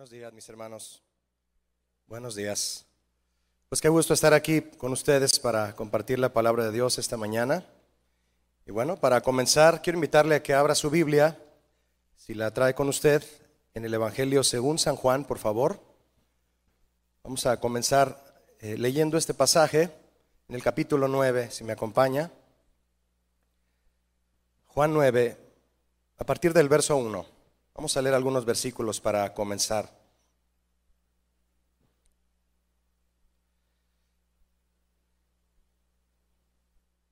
Buenos días, mis hermanos. Buenos días. Pues qué gusto estar aquí con ustedes para compartir la palabra de Dios esta mañana. Y bueno, para comenzar, quiero invitarle a que abra su Biblia, si la trae con usted, en el Evangelio según San Juan, por favor. Vamos a comenzar eh, leyendo este pasaje en el capítulo 9, si me acompaña. Juan 9, a partir del verso 1. Vamos a leer algunos versículos para comenzar.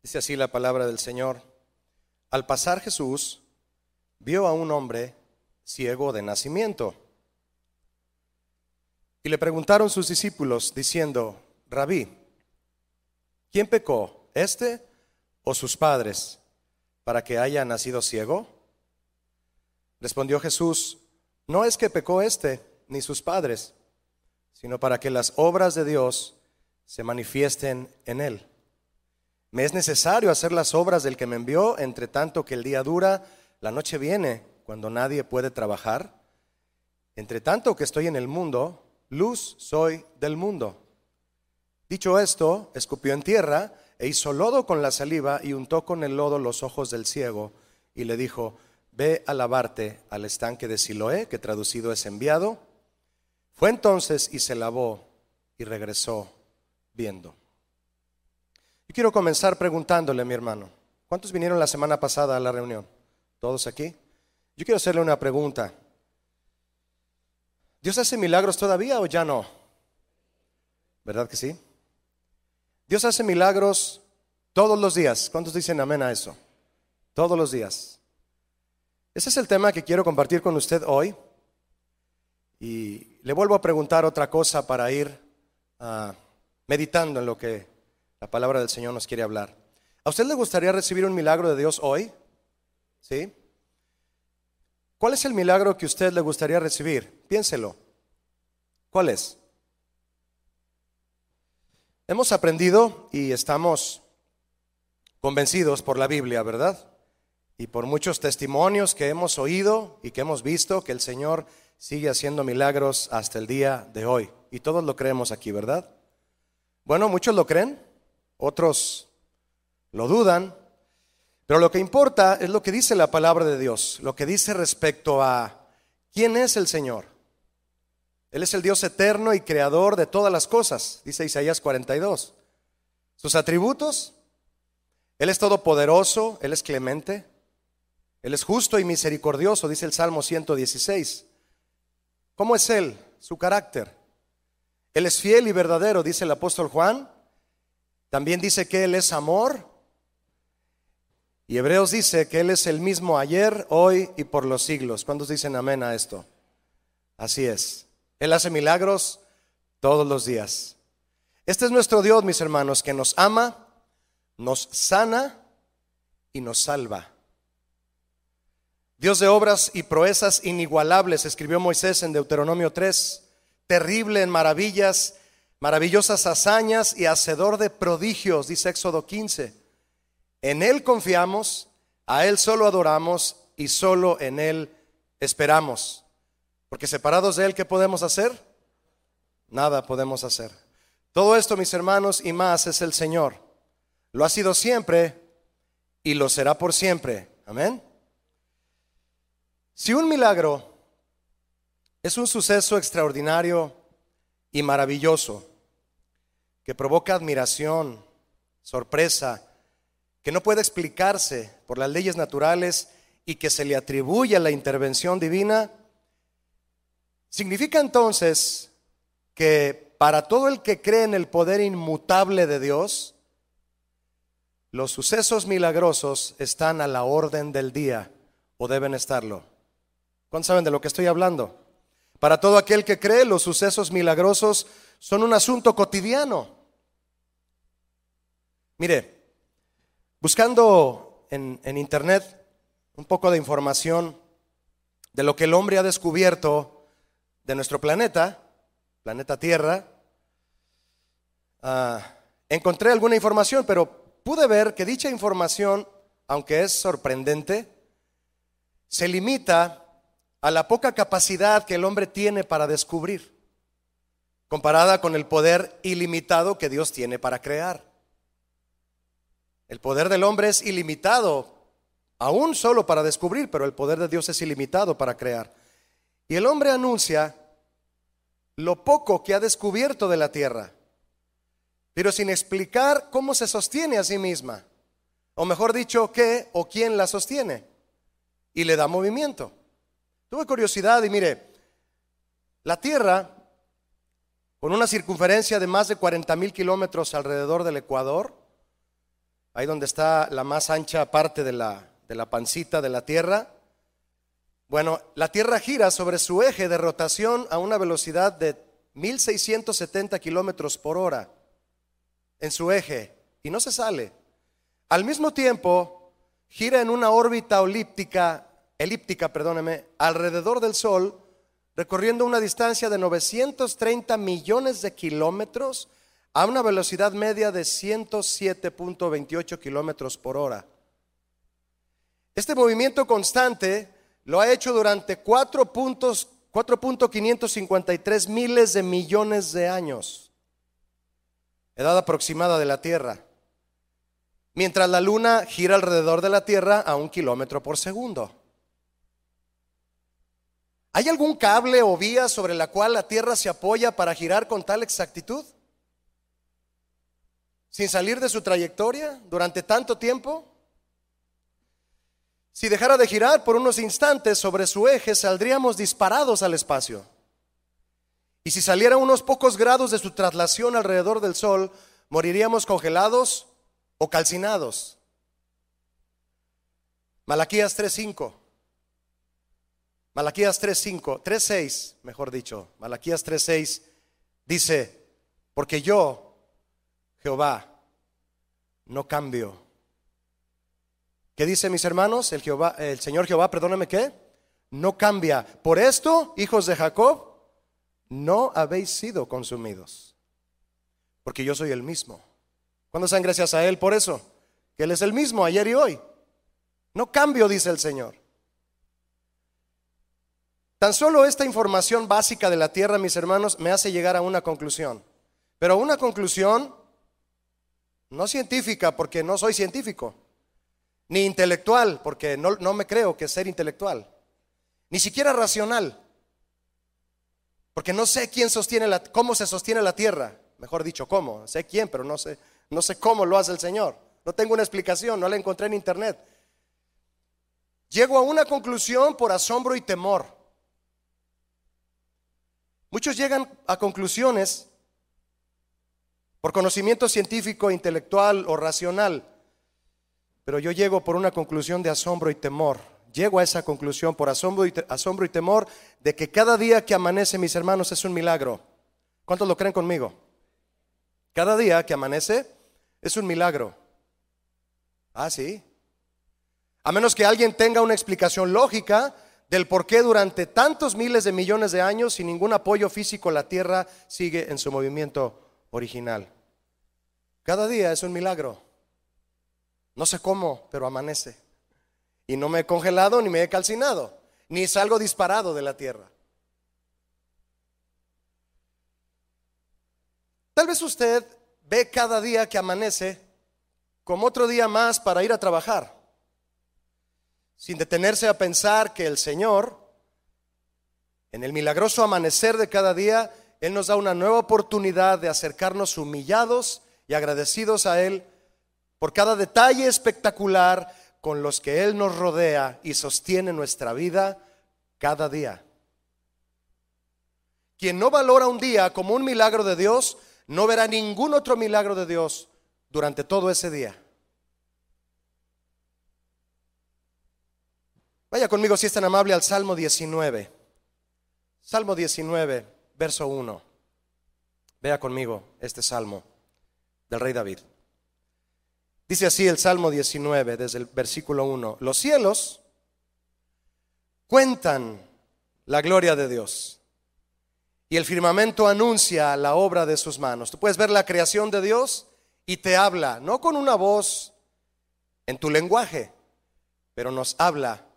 Dice así la palabra del Señor. Al pasar Jesús vio a un hombre ciego de nacimiento. Y le preguntaron sus discípulos diciendo, Rabí, ¿quién pecó, este o sus padres, para que haya nacido ciego? Respondió Jesús, no es que pecó este ni sus padres, sino para que las obras de Dios se manifiesten en él. Me es necesario hacer las obras del que me envió, entre tanto que el día dura, la noche viene, cuando nadie puede trabajar. Entre tanto que estoy en el mundo, luz soy del mundo. Dicho esto, escupió en tierra e hizo lodo con la saliva y untó con el lodo los ojos del ciego y le dijo, ve a lavarte al estanque de Siloé, que traducido es enviado. Fue entonces y se lavó y regresó viendo. Y quiero comenzar preguntándole, mi hermano, ¿cuántos vinieron la semana pasada a la reunión? ¿Todos aquí? Yo quiero hacerle una pregunta. ¿Dios hace milagros todavía o ya no? ¿Verdad que sí? Dios hace milagros todos los días. ¿Cuántos dicen amén a eso? Todos los días. Ese es el tema que quiero compartir con usted hoy. Y le vuelvo a preguntar otra cosa para ir ah, meditando en lo que la palabra del Señor nos quiere hablar. ¿A usted le gustaría recibir un milagro de Dios hoy? ¿Sí? ¿Cuál es el milagro que usted le gustaría recibir? Piénselo. ¿Cuál es? Hemos aprendido y estamos convencidos por la Biblia, ¿verdad? Y por muchos testimonios que hemos oído y que hemos visto que el Señor sigue haciendo milagros hasta el día de hoy. Y todos lo creemos aquí, ¿verdad? Bueno, muchos lo creen, otros lo dudan, pero lo que importa es lo que dice la palabra de Dios, lo que dice respecto a quién es el Señor. Él es el Dios eterno y creador de todas las cosas, dice Isaías 42. Sus atributos, Él es todopoderoso, Él es clemente, él es justo y misericordioso, dice el Salmo 116. ¿Cómo es Él? Su carácter. Él es fiel y verdadero, dice el apóstol Juan. También dice que Él es amor. Y Hebreos dice que Él es el mismo ayer, hoy y por los siglos. ¿Cuántos dicen amén a esto? Así es. Él hace milagros todos los días. Este es nuestro Dios, mis hermanos, que nos ama, nos sana y nos salva. Dios de obras y proezas inigualables, escribió Moisés en Deuteronomio 3, terrible en maravillas, maravillosas hazañas y hacedor de prodigios, dice Éxodo 15. En Él confiamos, a Él solo adoramos y solo en Él esperamos. Porque separados de Él, ¿qué podemos hacer? Nada podemos hacer. Todo esto, mis hermanos, y más es el Señor. Lo ha sido siempre y lo será por siempre. Amén. Si un milagro es un suceso extraordinario y maravilloso que provoca admiración, sorpresa, que no puede explicarse por las leyes naturales y que se le atribuye la intervención divina, significa entonces que para todo el que cree en el poder inmutable de Dios, los sucesos milagrosos están a la orden del día o deben estarlo. ¿Cuántos saben de lo que estoy hablando? Para todo aquel que cree, los sucesos milagrosos son un asunto cotidiano. Mire, buscando en, internet un poco de información de lo que el hombre ha descubierto de nuestro planeta, planeta Tierra, ah, encontré alguna información, pero pude ver que dicha información, aunque es sorprendente, se limita a la poca capacidad que el hombre tiene para descubrir, comparada con el poder ilimitado que Dios tiene para crear. El poder del hombre es ilimitado, aún solo para descubrir, pero el poder de Dios es ilimitado para crear. Y el hombre anuncia lo poco que ha descubierto de la tierra, pero sin explicar cómo se sostiene a sí misma, o mejor dicho, qué o quién la sostiene, y le da movimiento. Tuve curiosidad y mire, la tierra, con una circunferencia de más de 40 mil kilómetros alrededor del Ecuador, ahí donde está la más ancha parte de la, de la pancita de la Tierra. Bueno, la Tierra gira sobre su eje de rotación a una velocidad de 1670 kilómetros por hora en su eje y no se sale. Al mismo tiempo, gira en una órbita elíptica, elíptica, perdóneme, alrededor del Sol, recorriendo una distancia de 930 millones de kilómetros a una velocidad media de 107.28 kilómetros por hora. Este movimiento constante lo ha hecho durante 4.553 miles de millones de años, edad aproximada de la Tierra, mientras la Luna gira alrededor de la Tierra a un kilómetro por segundo. ¿Hay algún cable o vía sobre la cual la Tierra se apoya para girar con tal exactitud? sin salir de su trayectoria durante tanto tiempo? Si dejara de girar por unos instantes sobre su eje, saldríamos disparados al espacio. Y si saliera unos pocos grados de su traslación alrededor del Sol, moriríamos congelados o calcinados. Malaquías 3.5. Malaquías 3.5, 3.6, mejor dicho. Malaquías 3.6 dice, porque yo, Jehová, no cambio. ¿Qué dice mis hermanos? El, Jehová, el Señor Jehová, perdóname qué, no cambia. Por esto, hijos de Jacob, no habéis sido consumidos, porque yo soy el mismo. ¿Cuándo sean gracias a Él por eso? Que Él es el mismo ayer y hoy. No cambio, dice el Señor. Tan solo esta información básica de la tierra, mis hermanos, me hace llegar a una conclusión. Pero una conclusión no científica porque no soy científico. Ni intelectual porque no, no me creo que ser intelectual. Ni siquiera racional. Porque no sé quién sostiene la, cómo se sostiene la tierra. Mejor dicho, cómo. Sé quién, pero no sé, no sé cómo lo hace el Señor. No tengo una explicación, no la encontré en internet. Llego a una conclusión por asombro y temor. Muchos llegan a conclusiones por conocimiento científico, intelectual o racional. Pero yo llego por una conclusión de asombro y temor. Llego a esa conclusión por asombro y, asombro y temor de que cada día que amanece, mis hermanos, es un milagro. ¿Cuántos lo creen conmigo? Cada día que amanece es un milagro. Ah, sí. A menos que alguien tenga una explicación lógica del por qué durante tantos miles de millones de años, sin ningún apoyo físico, la Tierra sigue en su movimiento original. Cada día es un milagro. No sé cómo, pero amanece. Y no me he congelado ni me he calcinado, ni salgo disparado de la tierra. Tal vez usted ve cada día que amanece como otro día más para ir a trabajar, sin detenerse a pensar que el Señor, en el milagroso amanecer de cada día, él nos da una nueva oportunidad de acercarnos humillados y agradecidos a Él por cada detalle espectacular con los que Él nos rodea y sostiene nuestra vida cada día. Quien no valora un día como un milagro de Dios, no verá ningún otro milagro de Dios durante todo ese día. Vaya conmigo si es tan amable al Salmo 19. Salmo 19 verso 1. Vea conmigo este salmo del rey David. Dice así el Salmo 19, desde el versículo 1. Los cielos cuentan la gloria de Dios y el firmamento anuncia la obra de sus manos. Tú puedes ver la creación de Dios y te habla, no con una voz en tu lenguaje, pero nos habla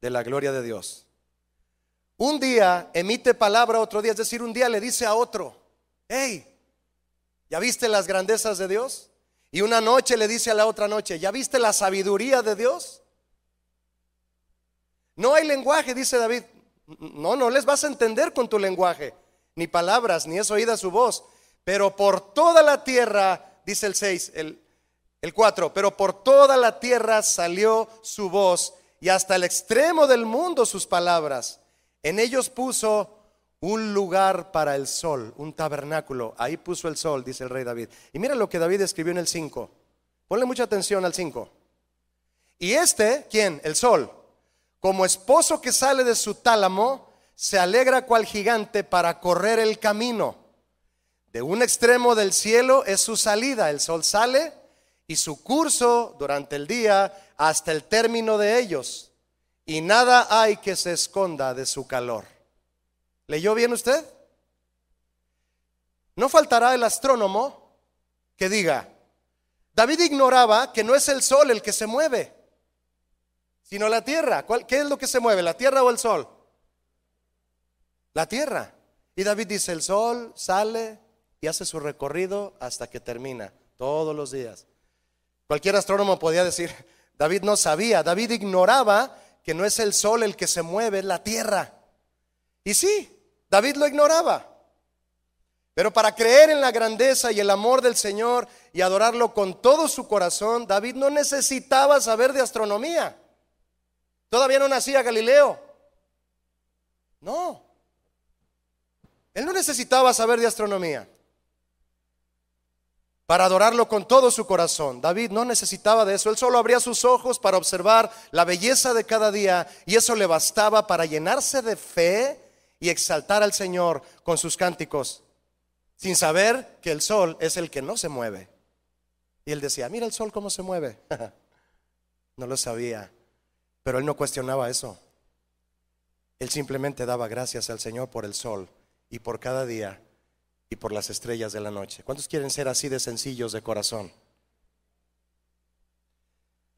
de la gloria de Dios. un día emite palabra, otro día, es decir, un día le dice a otro, hey, ¿ya viste las grandezas de Dios? Y una noche le dice a la otra noche, ¿ya viste la sabiduría de Dios? No hay lenguaje, dice David. No, no les vas a entender con tu lenguaje, ni palabras, ni es oída su voz. Pero por toda la tierra, dice el 6, el, el 4, pero por toda la tierra salió su voz y hasta el extremo del mundo sus palabras. En ellos puso un lugar para el sol, un tabernáculo. Ahí puso el sol, dice el rey David. Y mira lo que David escribió en el 5. Ponle mucha atención al 5. Y este, ¿quién? El sol. Como esposo que sale de su tálamo, se alegra cual gigante para correr el camino. De un extremo del cielo es su salida. El sol sale y su curso durante el día hasta el término de ellos y nada hay que se esconda de su calor. ¿Leyó bien usted? No faltará el astrónomo que diga, David ignoraba que no es el sol el que se mueve, sino la tierra. ¿Qué es lo que se mueve, la tierra o el sol? La tierra. Y David dice, el sol sale y hace su recorrido hasta que termina, todos los días. Cualquier astrónomo podía decir, David no sabía, David ignoraba que no es el sol el que se mueve, es la tierra. Y sí, David lo ignoraba. Pero para creer en la grandeza y el amor del Señor y adorarlo con todo su corazón, David no necesitaba saber de astronomía. Todavía no nacía Galileo. No. Él no necesitaba saber de astronomía para adorarlo con todo su corazón. David no necesitaba de eso, él solo abría sus ojos para observar la belleza de cada día y eso le bastaba para llenarse de fe y exaltar al Señor con sus cánticos, sin saber que el sol es el que no se mueve. Y él decía, mira el sol cómo se mueve. no lo sabía, pero él no cuestionaba eso. Él simplemente daba gracias al Señor por el sol y por cada día y por las estrellas de la noche. ¿Cuántos quieren ser así de sencillos de corazón?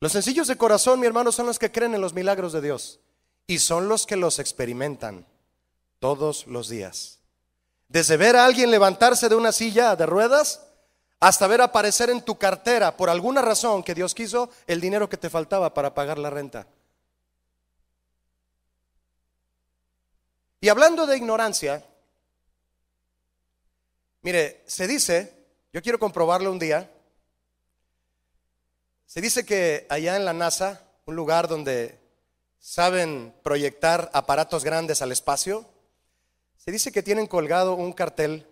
Los sencillos de corazón, mi hermano, son los que creen en los milagros de Dios y son los que los experimentan todos los días. Desde ver a alguien levantarse de una silla de ruedas hasta ver aparecer en tu cartera, por alguna razón que Dios quiso, el dinero que te faltaba para pagar la renta. Y hablando de ignorancia, Mire, se dice, yo quiero comprobarlo un día, se dice que allá en la NASA, un lugar donde saben proyectar aparatos grandes al espacio, se dice que tienen colgado un cartel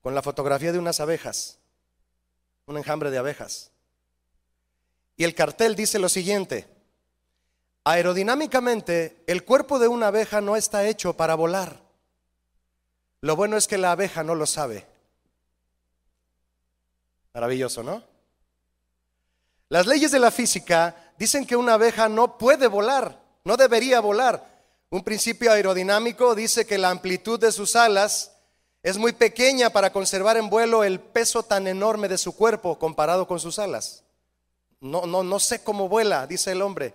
con la fotografía de unas abejas, un enjambre de abejas. Y el cartel dice lo siguiente, aerodinámicamente el cuerpo de una abeja no está hecho para volar. Lo bueno es que la abeja no lo sabe. Maravilloso, ¿no? Las leyes de la física dicen que una abeja no puede volar, no debería volar. Un principio aerodinámico dice que la amplitud de sus alas es muy pequeña para conservar en vuelo el peso tan enorme de su cuerpo comparado con sus alas. No, no, no sé cómo vuela, dice el hombre.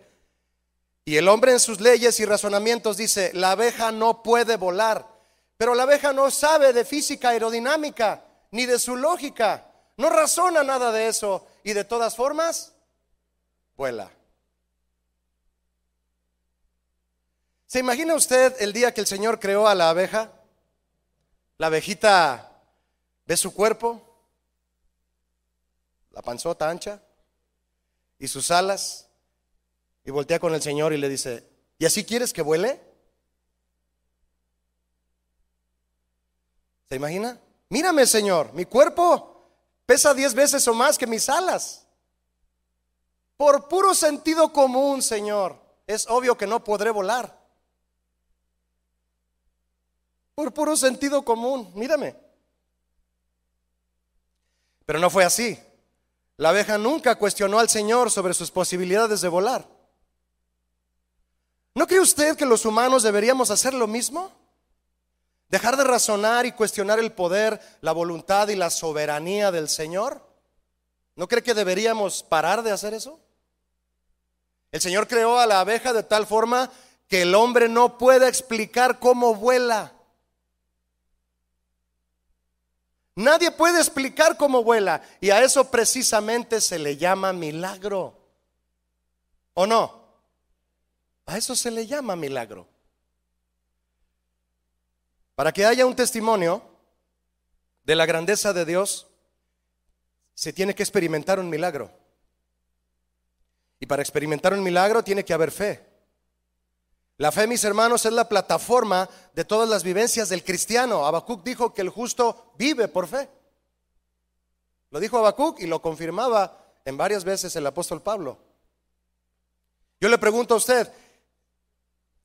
Y el hombre en sus leyes y razonamientos dice, la abeja no puede volar. Pero la abeja no sabe de física aerodinámica ni de su lógica. No razona nada de eso y de todas formas vuela. ¿Se imagina usted el día que el Señor creó a la abeja? La abejita ve su cuerpo, la panzota ancha y sus alas, y voltea con el Señor y le dice, ¿y así quieres que vuele? ¿Se imagina? Mírame, Señor, mi cuerpo pesa diez veces o más que mis alas. Por puro sentido común, Señor, es obvio que no podré volar. Por puro sentido común, mírame. Pero no fue así. La abeja nunca cuestionó al Señor sobre sus posibilidades de volar. ¿No cree usted que los humanos deberíamos hacer lo mismo? Dejar de razonar y cuestionar el poder, la voluntad y la soberanía del Señor. ¿No cree que deberíamos parar de hacer eso? El Señor creó a la abeja de tal forma que el hombre no puede explicar cómo vuela. Nadie puede explicar cómo vuela y a eso precisamente se le llama milagro. ¿O no? A eso se le llama milagro. Para que haya un testimonio de la grandeza de Dios, se tiene que experimentar un milagro. Y para experimentar un milagro tiene que haber fe. La fe, mis hermanos, es la plataforma de todas las vivencias del cristiano. Habacuc dijo que el justo vive por fe. Lo dijo Habacuc y lo confirmaba en varias veces el apóstol Pablo. Yo le pregunto a usted,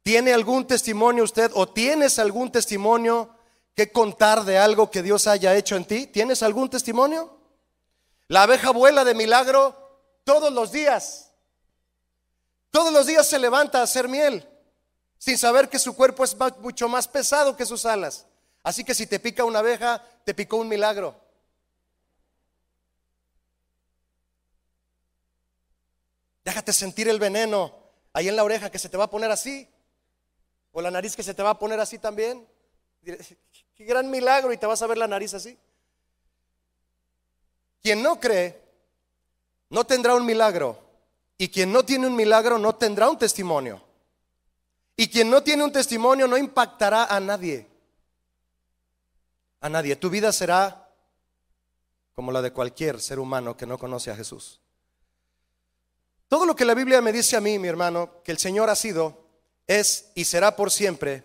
¿tiene algún testimonio usted o tienes algún testimonio que contar de algo que Dios haya hecho en ti? ¿Tienes algún testimonio? La abeja vuela de milagro todos los días. Todos los días se levanta a hacer miel sin saber que su cuerpo es mucho más pesado que sus alas. Así que si te pica una abeja, te picó un milagro. Déjate sentir el veneno ahí en la oreja que se te va a poner así. O la nariz que se te va a poner así también. Qué gran milagro y te vas a ver la nariz así. Quien no cree no tendrá un milagro. Y quien no tiene un milagro no tendrá un testimonio. Y quien no tiene un testimonio no impactará a nadie. A nadie. Tu vida será como la de cualquier ser humano que no conoce a Jesús. Todo lo que la Biblia me dice a mí, mi hermano, que el Señor ha sido, es y será por siempre,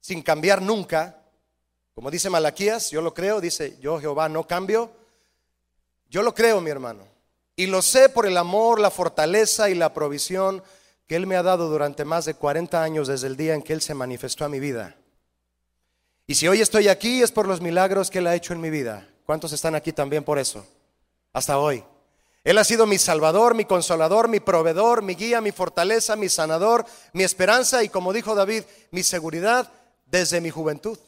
sin cambiar nunca. Como dice Malaquías, yo lo creo, dice, yo Jehová no cambio. Yo lo creo, mi hermano. Y lo sé por el amor, la fortaleza y la provisión que Él me ha dado durante más de 40 años desde el día en que Él se manifestó a mi vida. Y si hoy estoy aquí es por los milagros que Él ha hecho en mi vida. ¿Cuántos están aquí también por eso? Hasta hoy. Él ha sido mi salvador, mi consolador, mi proveedor, mi guía, mi fortaleza, mi sanador, mi esperanza y como dijo David, mi seguridad desde mi juventud.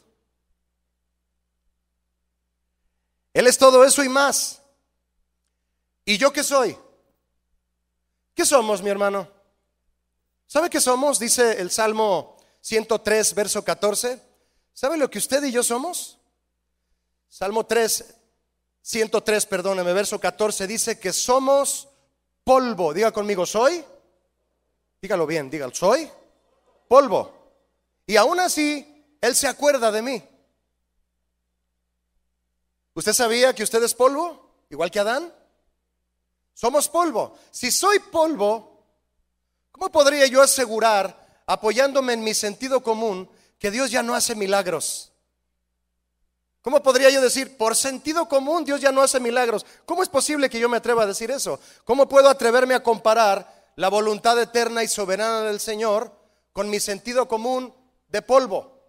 Él es todo eso y más. ¿Y yo qué soy? ¿Qué somos, mi hermano? ¿Sabe qué somos? Dice el Salmo 103, verso 14. ¿Sabe lo que usted y yo somos? Salmo 3, 103, perdóneme, verso 14 dice que somos polvo. Diga conmigo, soy. Dígalo bien, dígalo, soy polvo. Y aún así, Él se acuerda de mí. ¿Usted sabía que usted es polvo? Igual que Adán. Somos polvo. Si soy polvo, ¿Cómo podría yo asegurar, apoyándome en mi sentido común, que Dios ya no hace milagros? ¿Cómo podría yo decir, por sentido común, Dios ya no hace milagros? ¿Cómo es posible que yo me atreva a decir eso? ¿Cómo puedo atreverme a comparar la voluntad eterna y soberana del Señor con mi sentido común de polvo?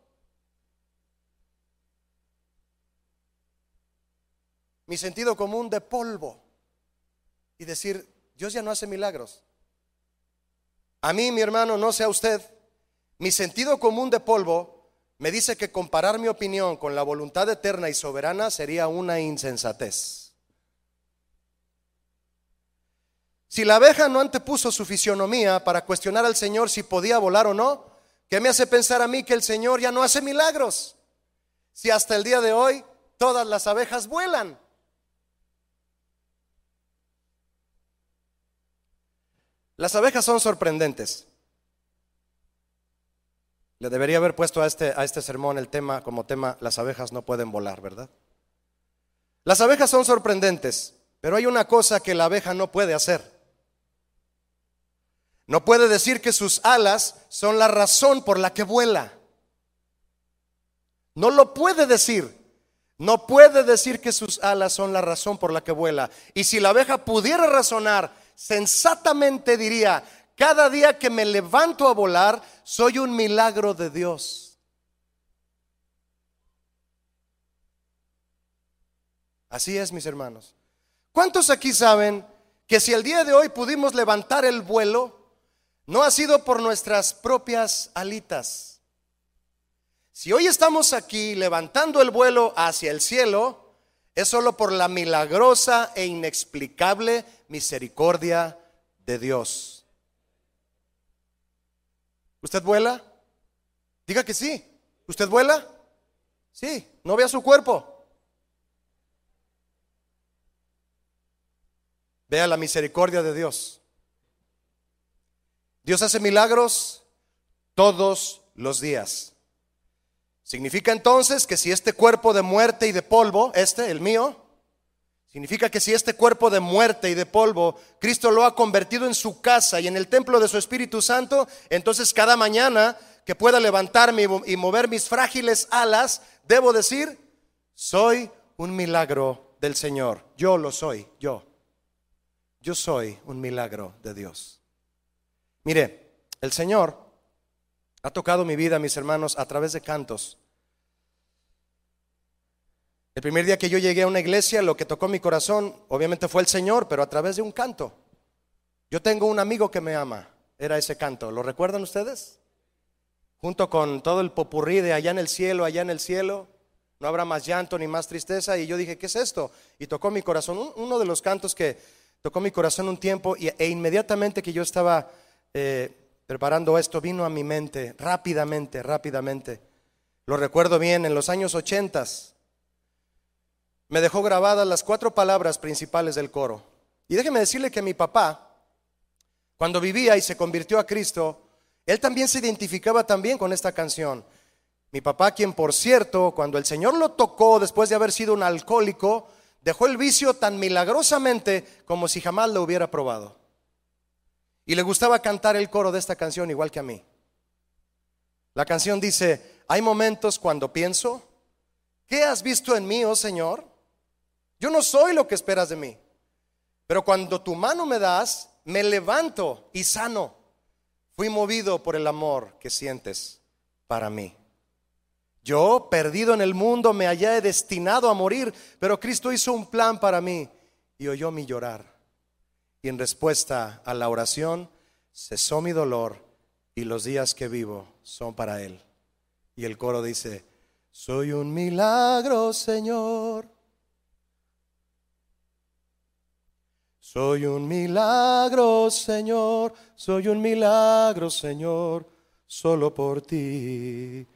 Mi sentido común de polvo. Y decir, Dios ya no hace milagros. A mí, mi hermano, no sea usted, mi sentido común de polvo me dice que comparar mi opinión con la voluntad eterna y soberana sería una insensatez. Si la abeja no antepuso su fisionomía para cuestionar al Señor si podía volar o no, ¿qué me hace pensar a mí que el Señor ya no hace milagros? Si hasta el día de hoy todas las abejas vuelan. Las abejas son sorprendentes. Le debería haber puesto a este, a este sermón el tema como tema, las abejas no pueden volar, ¿verdad? Las abejas son sorprendentes, pero hay una cosa que la abeja no puede hacer. No puede decir que sus alas son la razón por la que vuela. No lo puede decir. No puede decir que sus alas son la razón por la que vuela. Y si la abeja pudiera razonar sensatamente diría, cada día que me levanto a volar, soy un milagro de Dios. Así es, mis hermanos. ¿Cuántos aquí saben que si el día de hoy pudimos levantar el vuelo, no ha sido por nuestras propias alitas? Si hoy estamos aquí levantando el vuelo hacia el cielo, es solo por la milagrosa e inexplicable misericordia de Dios. ¿Usted vuela? Diga que sí. ¿Usted vuela? Sí. ¿No vea su cuerpo? Vea la misericordia de Dios. Dios hace milagros todos los días. Significa entonces que si este cuerpo de muerte y de polvo, este, el mío, significa que si este cuerpo de muerte y de polvo, Cristo lo ha convertido en su casa y en el templo de su Espíritu Santo, entonces cada mañana que pueda levantarme y mover mis frágiles alas, debo decir, soy un milagro del Señor. Yo lo soy, yo. Yo soy un milagro de Dios. Mire, el Señor ha tocado mi vida, mis hermanos, a través de cantos. El primer día que yo llegué a una iglesia, lo que tocó mi corazón, obviamente fue el Señor, pero a través de un canto. Yo tengo un amigo que me ama, era ese canto. ¿Lo recuerdan ustedes? Junto con todo el popurrí de allá en el cielo, allá en el cielo, no habrá más llanto ni más tristeza. Y yo dije, ¿qué es esto? Y tocó mi corazón. Uno de los cantos que tocó mi corazón un tiempo e inmediatamente que yo estaba eh, preparando esto, vino a mi mente rápidamente, rápidamente. Lo recuerdo bien, en los años ochentas me dejó grabadas las cuatro palabras principales del coro. Y déjeme decirle que mi papá, cuando vivía y se convirtió a Cristo, él también se identificaba también con esta canción. Mi papá, quien por cierto, cuando el Señor lo tocó después de haber sido un alcohólico, dejó el vicio tan milagrosamente como si jamás lo hubiera probado. Y le gustaba cantar el coro de esta canción igual que a mí. La canción dice, hay momentos cuando pienso, ¿qué has visto en mí, oh Señor? Yo no soy lo que esperas de mí, pero cuando tu mano me das, me levanto y sano. Fui movido por el amor que sientes para mí. Yo, perdido en el mundo, me hallé destinado a morir, pero Cristo hizo un plan para mí y oyó mi llorar. Y en respuesta a la oración, cesó mi dolor y los días que vivo son para Él. Y el coro dice, soy un milagro, Señor. Soy un milagro, Señor. Soy un milagro, Señor. Solo por ti.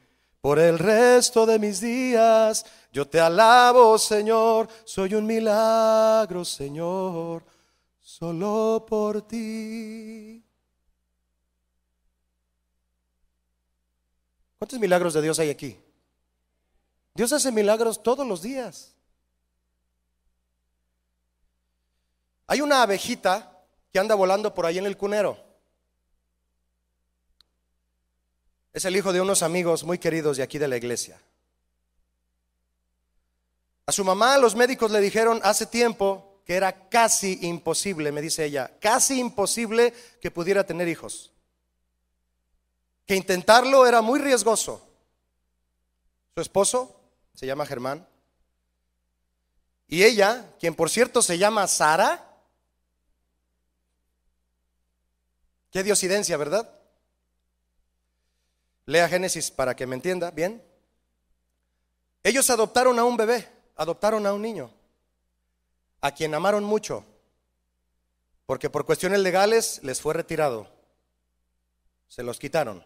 Por el resto de mis días, yo te alabo, Señor. Soy un milagro, Señor solo por ti. ¿Cuántos milagros de Dios hay aquí? Dios hace milagros todos los días. Hay una abejita que anda volando por ahí en el cunero. Es el hijo de unos amigos muy queridos de aquí de la iglesia. A su mamá los médicos le dijeron hace tiempo que era casi imposible, me dice ella, casi imposible que pudiera tener hijos. Que intentarlo era muy riesgoso. Su esposo se llama Germán. Y ella, quien por cierto se llama Sara, qué diosidencia, ¿verdad? Lea Génesis para que me entienda, ¿bien? Ellos adoptaron a un bebé, adoptaron a un niño a quien amaron mucho, porque por cuestiones legales les fue retirado, se los quitaron.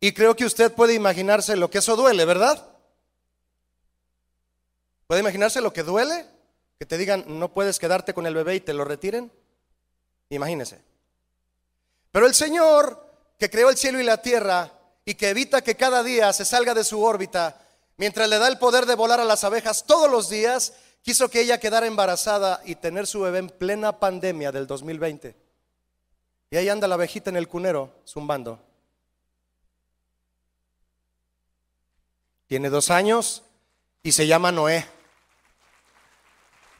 Y creo que usted puede imaginarse lo que eso duele, ¿verdad? ¿Puede imaginarse lo que duele? Que te digan, no puedes quedarte con el bebé y te lo retiren. Imagínese. Pero el Señor, que creó el cielo y la tierra y que evita que cada día se salga de su órbita, mientras le da el poder de volar a las abejas todos los días, quiso que ella quedara embarazada y tener su bebé en plena pandemia del 2020. Y ahí anda la abejita en el cunero, zumbando. Tiene dos años y se llama Noé.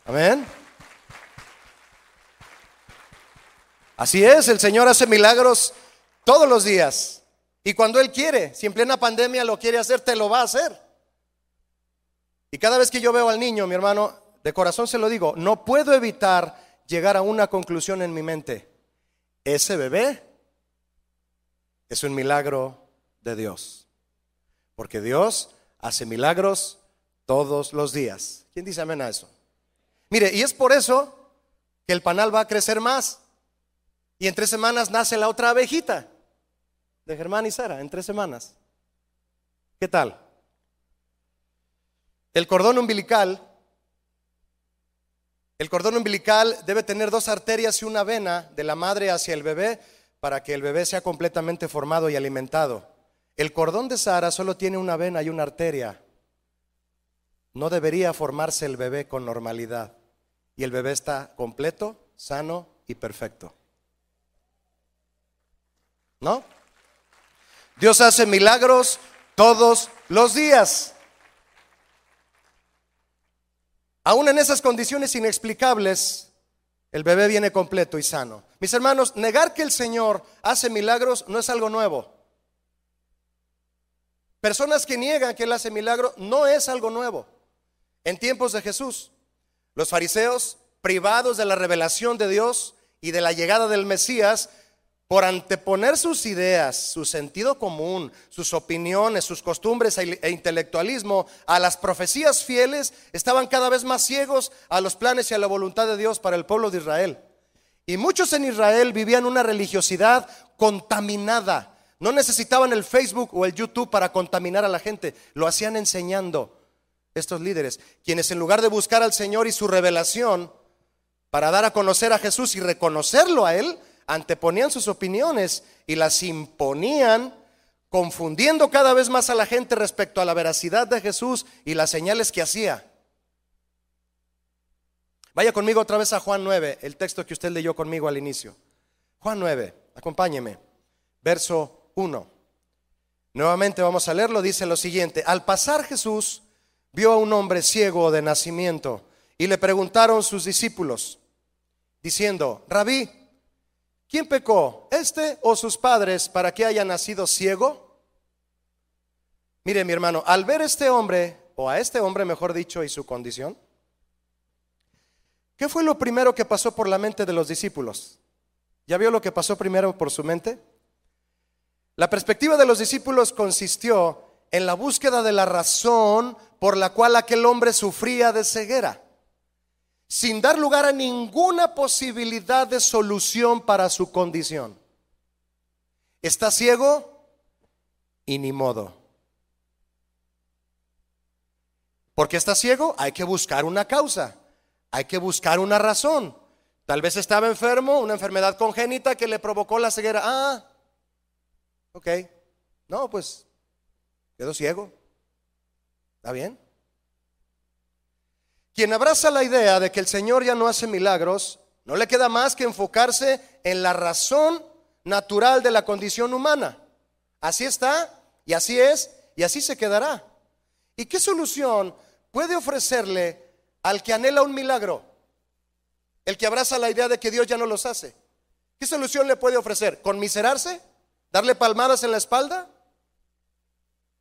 Amén. Así es, el Señor hace milagros todos los días. Y cuando Él quiere, si en plena pandemia lo quiere hacer, te lo va a hacer. Y cada vez que yo veo al niño, mi hermano, de corazón se lo digo, no puedo evitar llegar a una conclusión en mi mente. Ese bebé es un milagro de Dios. Porque Dios hace milagros todos los días. ¿Quién dice amén a eso? Mire, y es por eso que el panal va a crecer más. Y en tres semanas nace la otra abejita. de Germán y Sara en tres semanas. ¿Qué tal? El cordón umbilical, el cordón umbilical debe tener dos arterias y una vena de la madre hacia el bebé para que el bebé sea completamente formado y alimentado. El cordón de Sara solo tiene una vena y una arteria. No debería formarse el bebé con normalidad. Y el bebé está completo, sano y perfecto. ¿No? Dios hace milagros todos los días. Aún en esas condiciones inexplicables, el bebé viene completo y sano. Mis hermanos, negar que el Señor hace milagros no es algo nuevo. Personas que niegan que Él hace milagros no es algo nuevo. En tiempos de Jesús, los fariseos, privados de la revelación de Dios y de la llegada del Mesías, por anteponer sus ideas, su sentido común, sus opiniones, sus costumbres e, e intelectualismo a las profecías fieles, estaban cada vez más ciegos a los planes y a la voluntad de Dios para el pueblo de Israel. Y muchos en Israel vivían una religiosidad contaminada. No necesitaban el Facebook o el YouTube para contaminar a la gente, lo hacían enseñando estos líderes, quienes en lugar de buscar al Señor y su revelación para dar a conocer a Jesús y reconocerlo a Él, anteponían sus opiniones y las imponían, confundiendo cada vez más a la gente respecto a la veracidad de Jesús y las señales que hacía. Vaya conmigo otra vez a Juan 9, el texto que usted leyó conmigo al inicio. Juan 9, acompáñeme, verso 1. Nuevamente vamos a leerlo, dice lo siguiente, al pasar Jesús vio a un hombre ciego de nacimiento y le preguntaron sus discípulos, diciendo, rabí, ¿Quién pecó? ¿Este o sus padres para que haya nacido ciego? Mire mi hermano, al ver este hombre, o a este hombre mejor dicho, y su condición, ¿qué fue lo primero que pasó por la mente de los discípulos? ¿Ya vio lo que pasó primero por su mente? La perspectiva de los discípulos consistió en la búsqueda de la razón por la cual aquel hombre sufría de ceguera sin dar lugar a ninguna posibilidad de solución para su condición. Está ciego y ni modo. Porque está ciego, hay que buscar una causa, hay que buscar una razón. Tal vez estaba enfermo, una enfermedad congénita que le provocó la ceguera. Ah, ok. No, pues quedó ciego. ¿Está bien? Quien abraza la idea de que el Señor ya no hace milagros, no le queda más que enfocarse en la razón natural de la condición humana. Así está, y así es, y así se quedará. ¿Y qué solución puede ofrecerle al que anhela un milagro? El que abraza la idea de que Dios ya no los hace. ¿Qué solución le puede ofrecer? ¿Conmiserarse? ¿Darle palmadas en la espalda?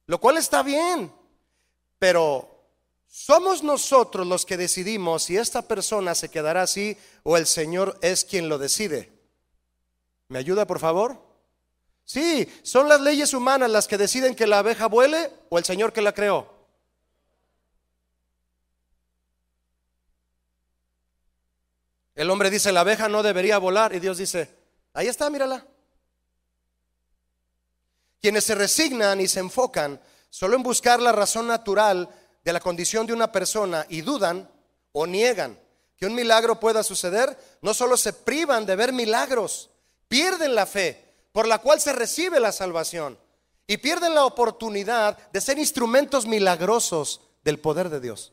Lo cual está bien, pero somos nosotros los que decidimos si esta persona se quedará así o el Señor es quien lo decide. ¿Me ayuda, por favor? Sí, son las leyes humanas las que deciden que la abeja vuele o el Señor que la creó. El hombre dice, la abeja no debería volar y Dios dice, ahí está, mírala. Quienes se resignan y se enfocan solo en buscar la razón natural de la condición de una persona y dudan o niegan que un milagro pueda suceder, no solo se privan de ver milagros, pierden la fe por la cual se recibe la salvación y pierden la oportunidad de ser instrumentos milagrosos del poder de Dios.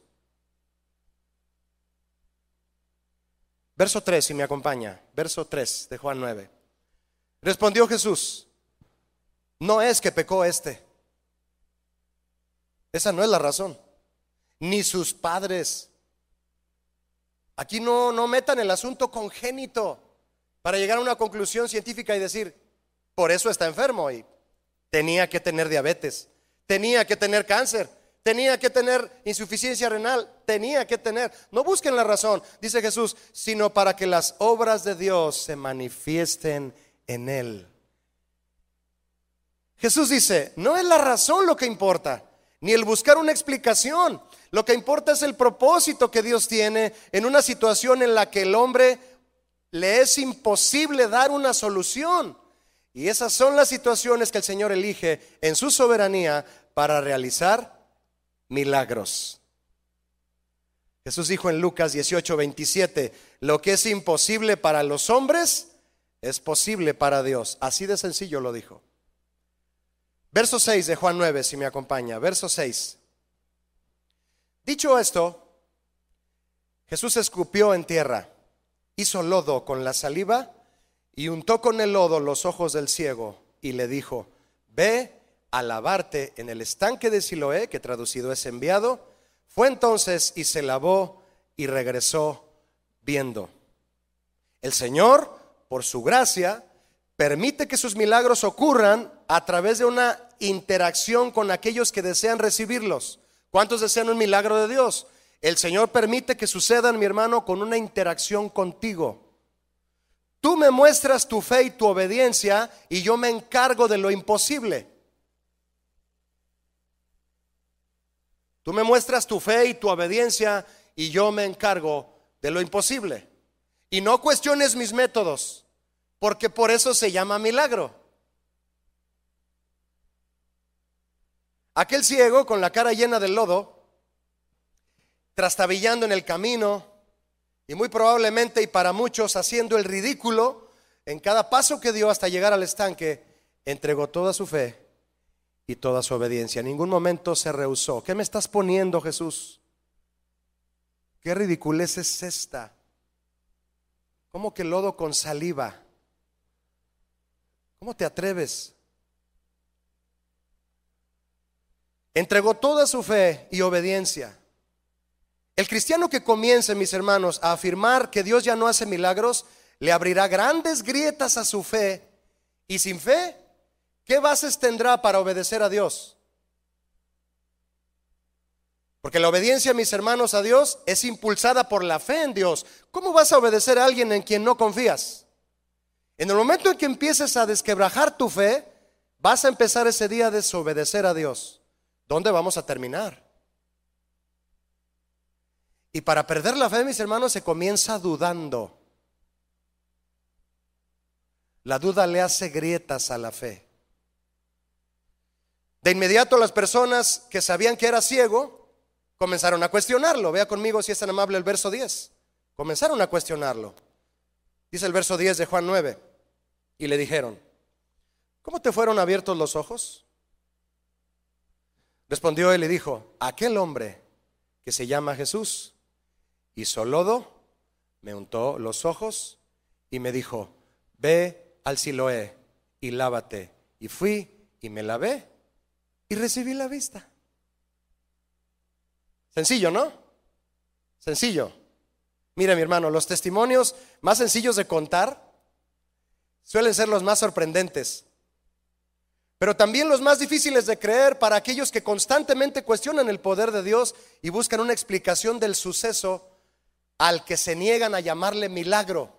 Verso 3, si me acompaña, verso 3 de Juan 9. Respondió Jesús, no es que pecó este. Esa no es la razón ni sus padres. Aquí no, no metan el asunto congénito para llegar a una conclusión científica y decir, por eso está enfermo y tenía que tener diabetes, tenía que tener cáncer, tenía que tener insuficiencia renal, tenía que tener. No busquen la razón, dice Jesús, sino para que las obras de Dios se manifiesten en él. Jesús dice, no es la razón lo que importa, ni el buscar una explicación. Lo que importa es el propósito que Dios tiene en una situación en la que el hombre le es imposible dar una solución. Y esas son las situaciones que el Señor elige en su soberanía para realizar milagros. Jesús dijo en Lucas 18, 27, lo que es imposible para los hombres es posible para Dios. Así de sencillo lo dijo. Verso 6 de Juan 9, si me acompaña. Verso 6. Dicho esto, Jesús escupió en tierra, hizo lodo con la saliva y untó con el lodo los ojos del ciego y le dijo, ve a lavarte en el estanque de Siloé, que traducido es enviado. Fue entonces y se lavó y regresó viendo. El Señor, por su gracia, permite que sus milagros ocurran a través de una interacción con aquellos que desean recibirlos. ¿Cuántos desean un milagro de Dios? El Señor permite que sucedan, mi hermano, con una interacción contigo. Tú me muestras tu fe y tu obediencia y yo me encargo de lo imposible. Tú me muestras tu fe y tu obediencia y yo me encargo de lo imposible. Y no cuestiones mis métodos, porque por eso se llama milagro. Aquel ciego con la cara llena de lodo, trastabillando en el camino y muy probablemente y para muchos haciendo el ridículo en cada paso que dio hasta llegar al estanque, entregó toda su fe y toda su obediencia. En ningún momento se rehusó. ¿Qué me estás poniendo, Jesús? ¿Qué ridiculez es esta? ¿Cómo que lodo con saliva? ¿Cómo te atreves? Entregó toda su fe y obediencia. El cristiano que comience, mis hermanos, a afirmar que Dios ya no hace milagros, le abrirá grandes grietas a su fe. Y sin fe, ¿qué bases tendrá para obedecer a Dios? Porque la obediencia, mis hermanos, a Dios es impulsada por la fe en Dios. ¿Cómo vas a obedecer a alguien en quien no confías? En el momento en que empieces a desquebrajar tu fe, vas a empezar ese día a desobedecer a Dios. ¿Dónde vamos a terminar? Y para perder la fe, mis hermanos, se comienza dudando. La duda le hace grietas a la fe. De inmediato las personas que sabían que era ciego comenzaron a cuestionarlo. Vea conmigo si es tan amable el verso 10. Comenzaron a cuestionarlo. Dice el verso 10 de Juan 9. Y le dijeron, ¿cómo te fueron abiertos los ojos? Respondió él y dijo, aquel hombre que se llama Jesús hizo lodo, me untó los ojos y me dijo, ve al Siloé y lávate. Y fui y me lavé y recibí la vista. Sencillo, ¿no? Sencillo. Mira, mi hermano, los testimonios más sencillos de contar suelen ser los más sorprendentes pero también los más difíciles de creer para aquellos que constantemente cuestionan el poder de Dios y buscan una explicación del suceso al que se niegan a llamarle milagro.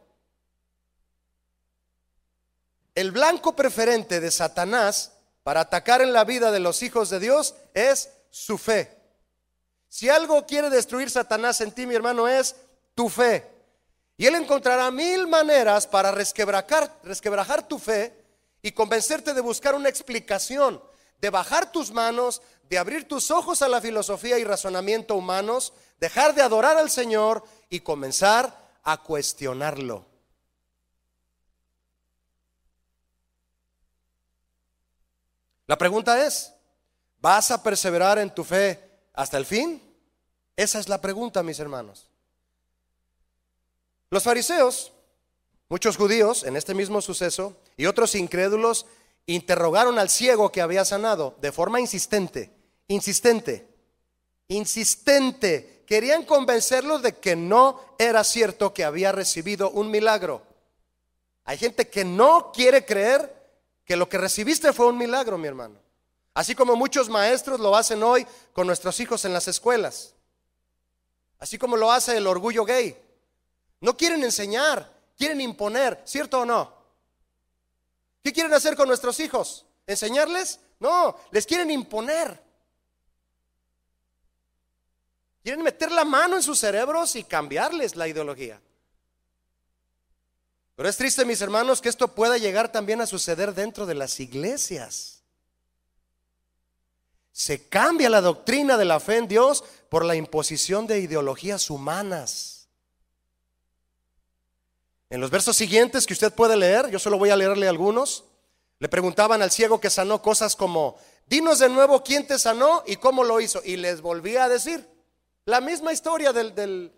El blanco preferente de Satanás para atacar en la vida de los hijos de Dios es su fe. Si algo quiere destruir Satanás en ti, mi hermano, es tu fe. Y él encontrará mil maneras para resquebrajar, resquebrajar tu fe y convencerte de buscar una explicación, de bajar tus manos, de abrir tus ojos a la filosofía y razonamiento humanos, dejar de adorar al Señor y comenzar a cuestionarlo. La pregunta es, ¿vas a perseverar en tu fe hasta el fin? Esa es la pregunta, mis hermanos. Los fariseos Muchos judíos en este mismo suceso y otros incrédulos interrogaron al ciego que había sanado de forma insistente, insistente, insistente. Querían convencerlo de que no era cierto que había recibido un milagro. Hay gente que no quiere creer que lo que recibiste fue un milagro, mi hermano. Así como muchos maestros lo hacen hoy con nuestros hijos en las escuelas. Así como lo hace el orgullo gay. No quieren enseñar, quieren imponer, ¿cierto o no? ¿Qué quieren hacer con nuestros hijos? ¿Enseñarles? No, les quieren imponer. Quieren meter la mano en sus cerebros y cambiarles la ideología. Pero es triste, mis hermanos, que esto pueda llegar también a suceder dentro de las iglesias. Se cambia la doctrina de la fe en Dios por la imposición de ideologías humanas. En los versos siguientes que usted puede leer, yo solo voy a leerle algunos, le preguntaban al ciego que sanó cosas como, dinos de nuevo quién te sanó y cómo lo hizo. Y les volvía a decir la misma historia del, del,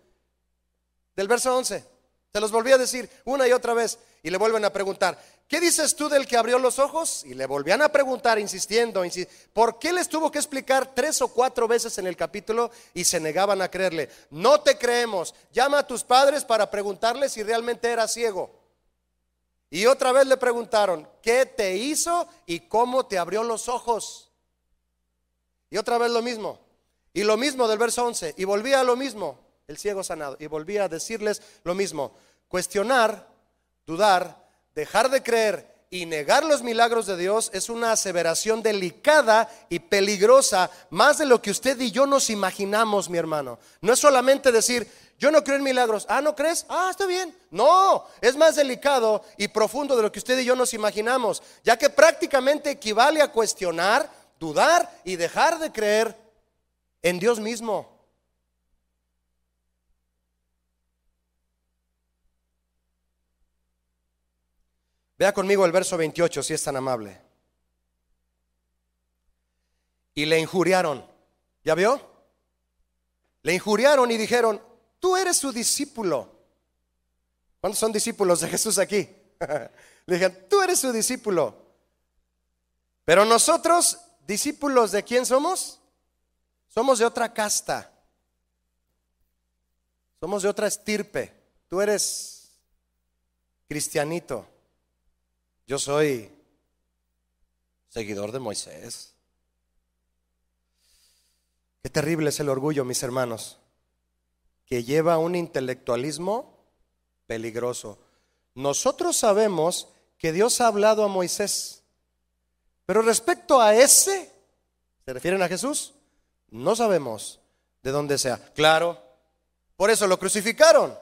del verso 11. Se los volvía a decir una y otra vez. Y le vuelven a preguntar, ¿qué dices tú del que abrió los ojos? Y le volvían a preguntar, insistiendo, ¿por qué les tuvo que explicar tres o cuatro veces en el capítulo y se negaban a creerle? No te creemos, llama a tus padres para preguntarles si realmente era ciego. Y otra vez le preguntaron, ¿qué te hizo y cómo te abrió los ojos? Y otra vez lo mismo. Y lo mismo del verso 11. Y volvía a lo mismo, el ciego sanado. Y volvía a decirles lo mismo. Cuestionar, dudar, dejar de creer y negar los milagros de Dios es una aseveración delicada y peligrosa, más de lo que usted y yo nos imaginamos, mi hermano. No es solamente decir, yo no creo en milagros. Ah, ¿no crees? Ah, está bien. No, es más delicado y profundo de lo que usted y yo nos imaginamos, ya que prácticamente equivale a cuestionar, dudar y dejar de creer en Dios mismo. Vea conmigo el verso 28, si es tan amable. Y le injuriaron. ¿Ya vio? Le injuriaron y dijeron, tú eres su discípulo. ¿Cuántos son discípulos de Jesús aquí? le dijeron, tú eres su discípulo. Pero nosotros, discípulos de quién somos? Somos de otra casta. Somos de otra estirpe. Tú eres cristianito. Yo soy seguidor de Moisés. Qué terrible es el orgullo, mis hermanos, que lleva un intelectualismo peligroso. Nosotros sabemos que Dios ha hablado a Moisés, pero respecto a ese, ¿se refieren a Jesús? No sabemos de dónde sea. Claro, por eso lo crucificaron.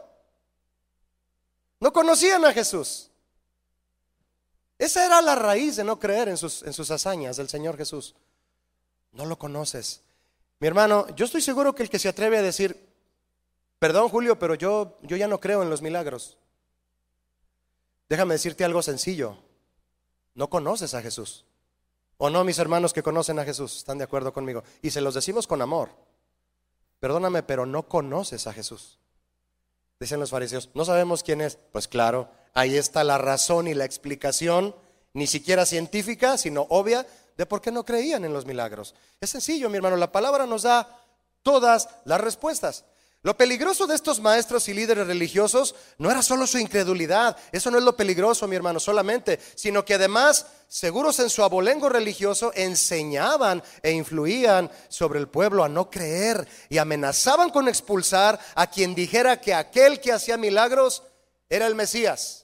No conocían a Jesús. Esa era la raíz de no creer en sus, en sus hazañas del Señor Jesús. No lo conoces. Mi hermano, yo estoy seguro que el que se atreve a decir, perdón Julio, pero yo, yo ya no creo en los milagros. Déjame decirte algo sencillo. No conoces a Jesús. ¿O no, mis hermanos que conocen a Jesús? ¿Están de acuerdo conmigo? Y se los decimos con amor. Perdóname, pero no conoces a Jesús. Dicen los fariseos, no sabemos quién es. Pues claro, ahí está la razón y la explicación, ni siquiera científica, sino obvia, de por qué no creían en los milagros. Es sencillo, mi hermano, la palabra nos da todas las respuestas. Lo peligroso de estos maestros y líderes religiosos no era solo su incredulidad, eso no es lo peligroso, mi hermano, solamente, sino que además, seguros en su abolengo religioso, enseñaban e influían sobre el pueblo a no creer y amenazaban con expulsar a quien dijera que aquel que hacía milagros era el Mesías.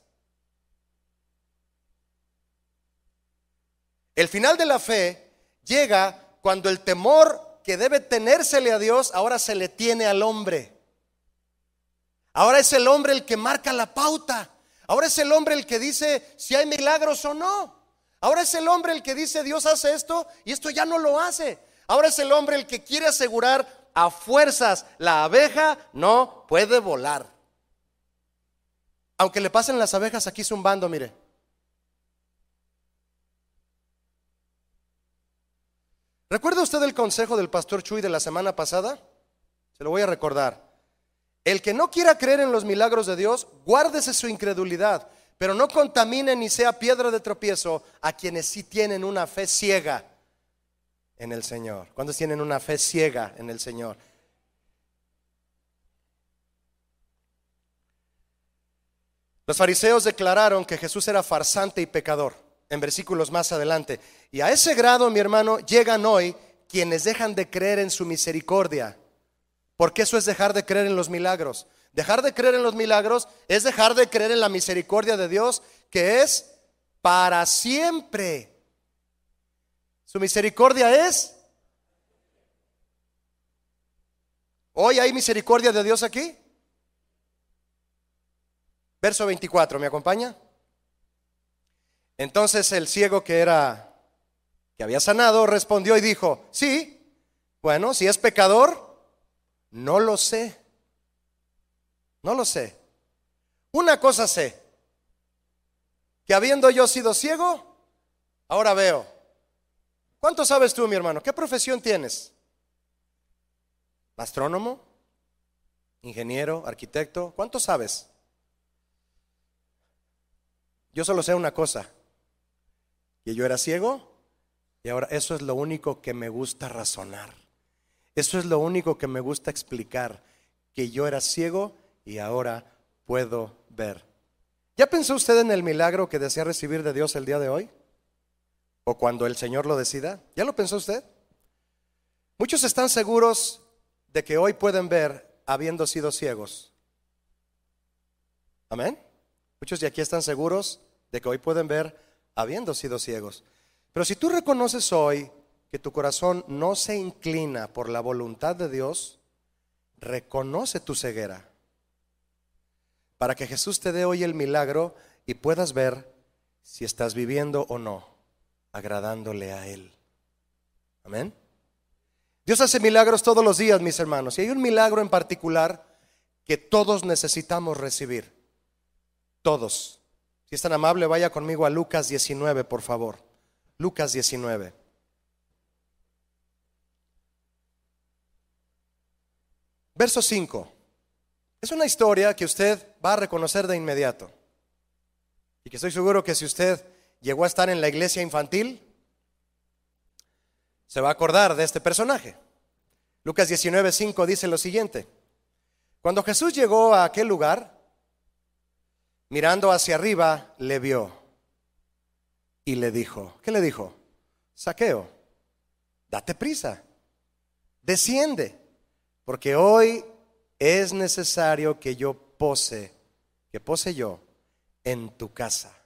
El final de la fe llega cuando el temor que debe tenérsele a Dios, ahora se le tiene al hombre. Ahora es el hombre el que marca la pauta. Ahora es el hombre el que dice si hay milagros o no. Ahora es el hombre el que dice Dios hace esto y esto ya no lo hace. Ahora es el hombre el que quiere asegurar a fuerzas la abeja no puede volar. Aunque le pasen las abejas aquí zumbando, mire. ¿Recuerda usted el consejo del pastor Chuy de la semana pasada? Se lo voy a recordar. El que no quiera creer en los milagros de Dios, guárdese su incredulidad, pero no contamine ni sea piedra de tropiezo a quienes sí tienen una fe ciega en el Señor. ¿Cuántos tienen una fe ciega en el Señor? Los fariseos declararon que Jesús era farsante y pecador en versículos más adelante. Y a ese grado, mi hermano, llegan hoy quienes dejan de creer en su misericordia. Porque eso es dejar de creer en los milagros. Dejar de creer en los milagros es dejar de creer en la misericordia de Dios, que es para siempre. Su misericordia es... ¿Hoy hay misericordia de Dios aquí? Verso 24, ¿me acompaña? Entonces el ciego que era, que había sanado, respondió y dijo, sí, bueno, si es pecador, no lo sé. No lo sé. Una cosa sé, que habiendo yo sido ciego, ahora veo. ¿Cuánto sabes tú, mi hermano? ¿Qué profesión tienes? ¿Astrónomo? ¿Ingeniero? ¿Arquitecto? ¿Cuánto sabes? Yo solo sé una cosa, que yo era ciego y ahora eso es lo único que me gusta razonar. Eso es lo único que me gusta explicar, que yo era ciego y ahora puedo ver. ¿Ya pensó usted en el milagro que desea recibir de Dios el día de hoy? ¿O cuando el Señor lo decida? ¿Ya lo pensó usted? Muchos están seguros de que hoy pueden ver habiendo sido ciegos. Amén. Muchos de aquí están seguros de que hoy pueden ver habiendo sido ciegos. Pero si tú reconoces hoy que tu corazón no se inclina por la voluntad de Dios, reconoce tu ceguera. Para que Jesús te dé hoy el milagro y puedas ver si estás viviendo o no, agradándole a Él. Amén. Dios hace milagros todos los días, mis hermanos. Y hay un milagro en particular que todos necesitamos recibir. Todos. Si es tan amable, vaya conmigo a Lucas 19, por favor. Lucas 19. Verso 5. Es una historia que usted va a reconocer de inmediato. Y que estoy seguro que si usted llegó a estar en la iglesia infantil, se va a acordar de este personaje. Lucas 19, 5 dice lo siguiente. Cuando Jesús llegó a aquel lugar, mirando hacia arriba, le vio y le dijo, ¿qué le dijo? Saqueo, date prisa, desciende, porque hoy es necesario que yo pose, que pose yo en tu casa.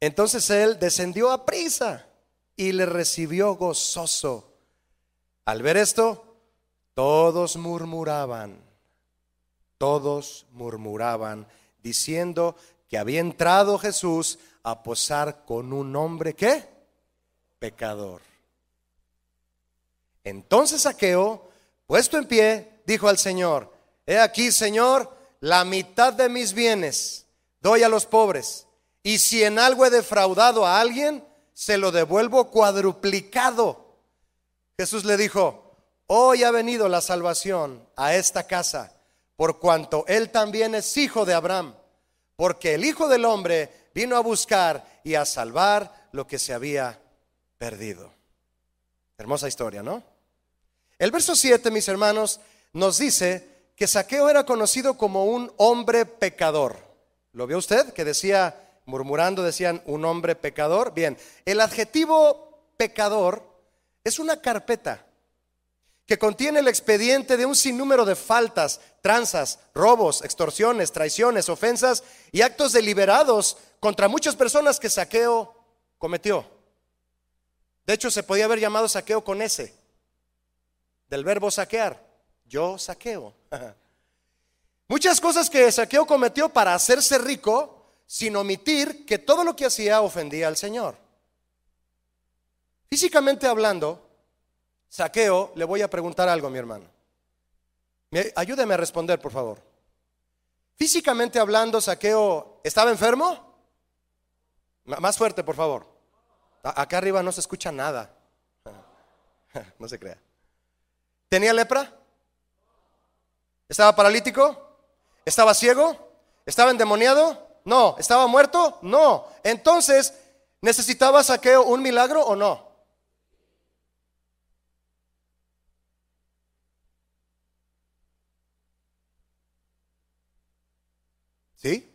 Entonces él descendió a prisa y le recibió gozoso. Al ver esto, todos murmuraban todos murmuraban, diciendo que había entrado Jesús a posar con un hombre que pecador. Entonces Saqueo, puesto en pie, dijo al Señor, he aquí, Señor, la mitad de mis bienes doy a los pobres, y si en algo he defraudado a alguien, se lo devuelvo cuadruplicado. Jesús le dijo, hoy ha venido la salvación a esta casa por cuanto él también es hijo de Abraham, porque el Hijo del Hombre vino a buscar y a salvar lo que se había perdido. Hermosa historia, ¿no? El verso 7, mis hermanos, nos dice que Saqueo era conocido como un hombre pecador. ¿Lo vio usted? Que decía, murmurando, decían un hombre pecador. Bien, el adjetivo pecador es una carpeta que contiene el expediente de un sinnúmero de faltas, tranzas, robos, extorsiones, traiciones, ofensas y actos deliberados contra muchas personas que Saqueo cometió. De hecho, se podía haber llamado saqueo con ese, del verbo saquear. Yo saqueo. Muchas cosas que Saqueo cometió para hacerse rico, sin omitir que todo lo que hacía ofendía al Señor. Físicamente hablando, Saqueo, le voy a preguntar algo, mi hermano. Ayúdeme a responder, por favor. Físicamente hablando, Saqueo, ¿estaba enfermo? Más fuerte, por favor. Acá arriba no se escucha nada. No se crea. ¿Tenía lepra? ¿Estaba paralítico? ¿Estaba ciego? ¿Estaba endemoniado? No. ¿Estaba muerto? No. Entonces, ¿necesitaba Saqueo un milagro o no? ¿Sí?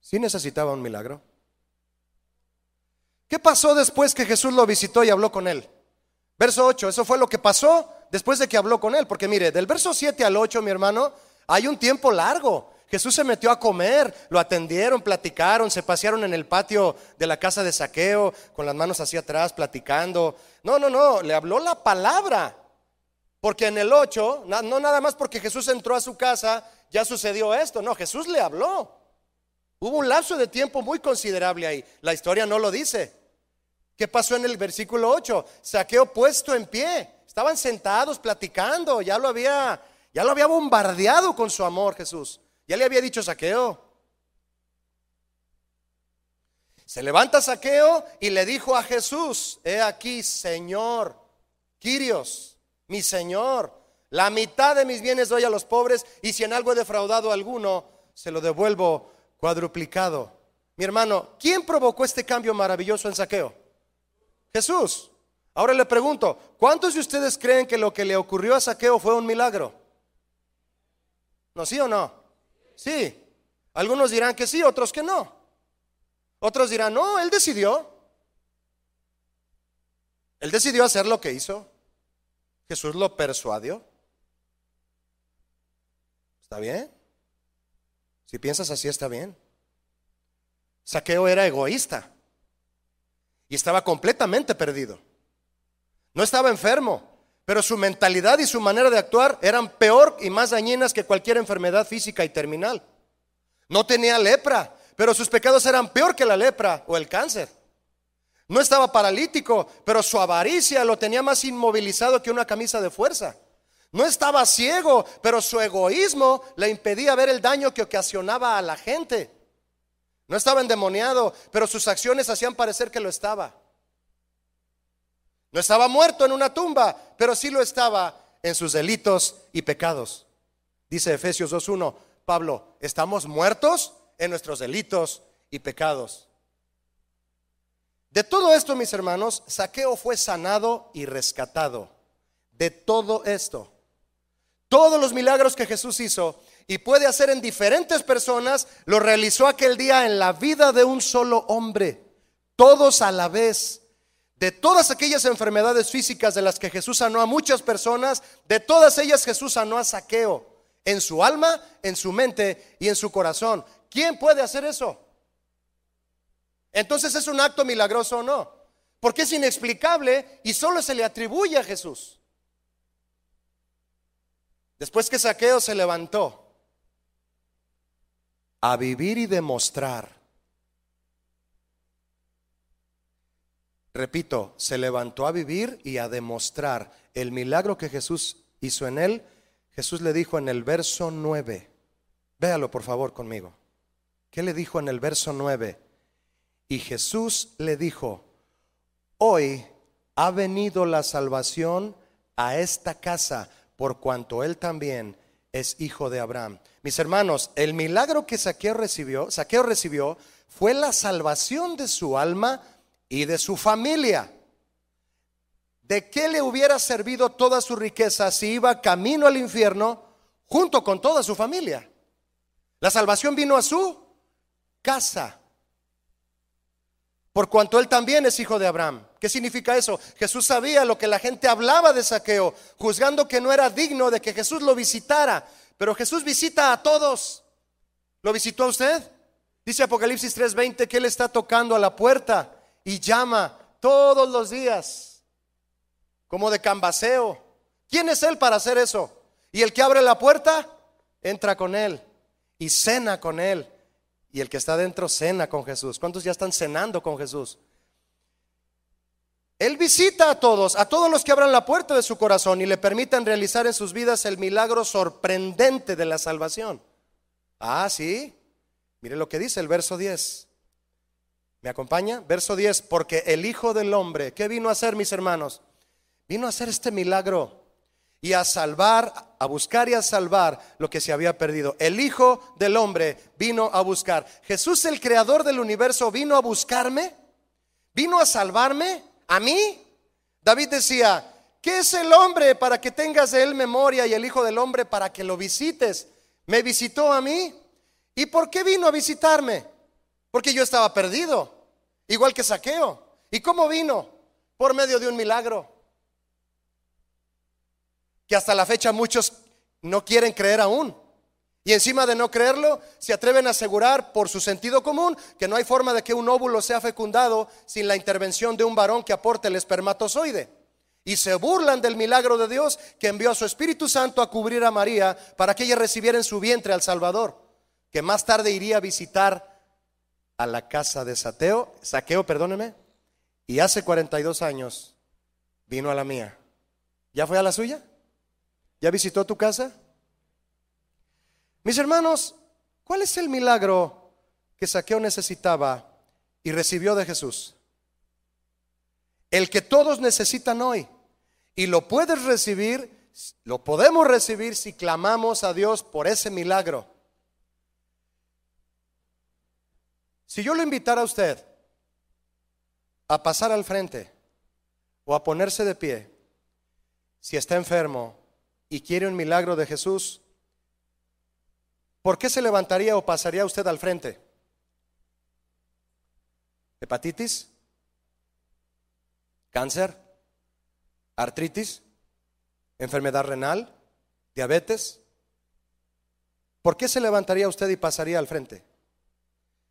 Sí necesitaba un milagro. ¿Qué pasó después que Jesús lo visitó y habló con él? Verso 8, eso fue lo que pasó después de que habló con él. Porque mire, del verso 7 al 8, mi hermano, hay un tiempo largo. Jesús se metió a comer, lo atendieron, platicaron, se pasearon en el patio de la casa de saqueo, con las manos hacia atrás, platicando. No, no, no, le habló la palabra. Porque en el 8, no nada más porque Jesús entró a su casa ya sucedió esto. No, Jesús le habló. Hubo un lapso de tiempo muy considerable ahí. La historia no lo dice. ¿Qué pasó en el versículo 8? Saqueo puesto en pie. Estaban sentados platicando. Ya lo había, ya lo había bombardeado con su amor Jesús. Ya le había dicho Saqueo. Se levanta Saqueo y le dijo a Jesús, he aquí, Señor, Quirios, mi Señor, la mitad de mis bienes doy a los pobres y si en algo he defraudado a alguno, se lo devuelvo cuadruplicado. Mi hermano, ¿quién provocó este cambio maravilloso en Saqueo? Jesús. Ahora le pregunto, ¿cuántos de ustedes creen que lo que le ocurrió a Saqueo fue un milagro? ¿No, sí o no? Sí. Algunos dirán que sí, otros que no. Otros dirán, no, él decidió. Él decidió hacer lo que hizo. Jesús lo persuadió. ¿Está bien? Si piensas así, está bien. Saqueo era egoísta y estaba completamente perdido. No estaba enfermo, pero su mentalidad y su manera de actuar eran peor y más dañinas que cualquier enfermedad física y terminal. No tenía lepra, pero sus pecados eran peor que la lepra o el cáncer. No estaba paralítico, pero su avaricia lo tenía más inmovilizado que una camisa de fuerza. No estaba ciego, pero su egoísmo le impedía ver el daño que ocasionaba a la gente. No estaba endemoniado, pero sus acciones hacían parecer que lo estaba. No estaba muerto en una tumba, pero sí lo estaba en sus delitos y pecados. Dice Efesios 2.1, Pablo, ¿estamos muertos? en nuestros delitos y pecados. De todo esto, mis hermanos, Saqueo fue sanado y rescatado. De todo esto. Todos los milagros que Jesús hizo y puede hacer en diferentes personas, lo realizó aquel día en la vida de un solo hombre. Todos a la vez. De todas aquellas enfermedades físicas de las que Jesús sanó a muchas personas, de todas ellas Jesús sanó a Saqueo. En su alma, en su mente y en su corazón. ¿Quién puede hacer eso? Entonces es un acto milagroso o no. Porque es inexplicable y solo se le atribuye a Jesús. Después que Saqueo se levantó a vivir y demostrar. Repito, se levantó a vivir y a demostrar el milagro que Jesús hizo en él. Jesús le dijo en el verso 9, véalo por favor conmigo. ¿Qué le dijo en el verso 9? Y Jesús le dijo, hoy ha venido la salvación a esta casa por cuanto él también es hijo de Abraham. Mis hermanos, el milagro que Saqueo recibió, Saqueo recibió fue la salvación de su alma y de su familia. ¿De qué le hubiera servido toda su riqueza si iba camino al infierno junto con toda su familia? La salvación vino a su casa. Por cuanto él también es hijo de Abraham. ¿Qué significa eso? Jesús sabía lo que la gente hablaba de saqueo, juzgando que no era digno de que Jesús lo visitara. Pero Jesús visita a todos. ¿Lo visitó a usted? Dice Apocalipsis 3:20 que Él está tocando a la puerta y llama todos los días, como de cambaseo. ¿Quién es Él para hacer eso? Y el que abre la puerta, entra con Él y cena con Él y el que está dentro cena con Jesús. ¿Cuántos ya están cenando con Jesús? Él visita a todos, a todos los que abran la puerta de su corazón y le permitan realizar en sus vidas el milagro sorprendente de la salvación. Ah, sí. Mire lo que dice el verso 10. ¿Me acompaña? Verso 10, porque el Hijo del Hombre, ¿qué vino a hacer, mis hermanos? Vino a hacer este milagro y a salvar, a buscar y a salvar lo que se había perdido. El Hijo del Hombre vino a buscar. Jesús, el creador del universo, vino a buscarme, vino a salvarme, a mí. David decía, ¿qué es el hombre para que tengas de él memoria y el Hijo del Hombre para que lo visites? Me visitó a mí. ¿Y por qué vino a visitarme? Porque yo estaba perdido, igual que Saqueo. ¿Y cómo vino? Por medio de un milagro que hasta la fecha muchos no quieren creer aún. Y encima de no creerlo, se atreven a asegurar por su sentido común que no hay forma de que un óvulo sea fecundado sin la intervención de un varón que aporte el espermatozoide. Y se burlan del milagro de Dios que envió a su Espíritu Santo a cubrir a María para que ella recibiera en su vientre al Salvador, que más tarde iría a visitar a la casa de Sateo, Saqueo, perdóneme, y hace 42 años vino a la mía. ¿Ya fue a la suya? ¿Ya visitó tu casa? Mis hermanos, ¿cuál es el milagro que Saqueo necesitaba y recibió de Jesús? El que todos necesitan hoy. Y lo puedes recibir, lo podemos recibir si clamamos a Dios por ese milagro. Si yo lo invitara a usted a pasar al frente o a ponerse de pie, si está enfermo y quiere un milagro de Jesús, ¿por qué se levantaría o pasaría usted al frente? ¿Hepatitis? ¿Cáncer? artritis, enfermedad renal, diabetes. ¿Por qué se levantaría usted y pasaría al frente?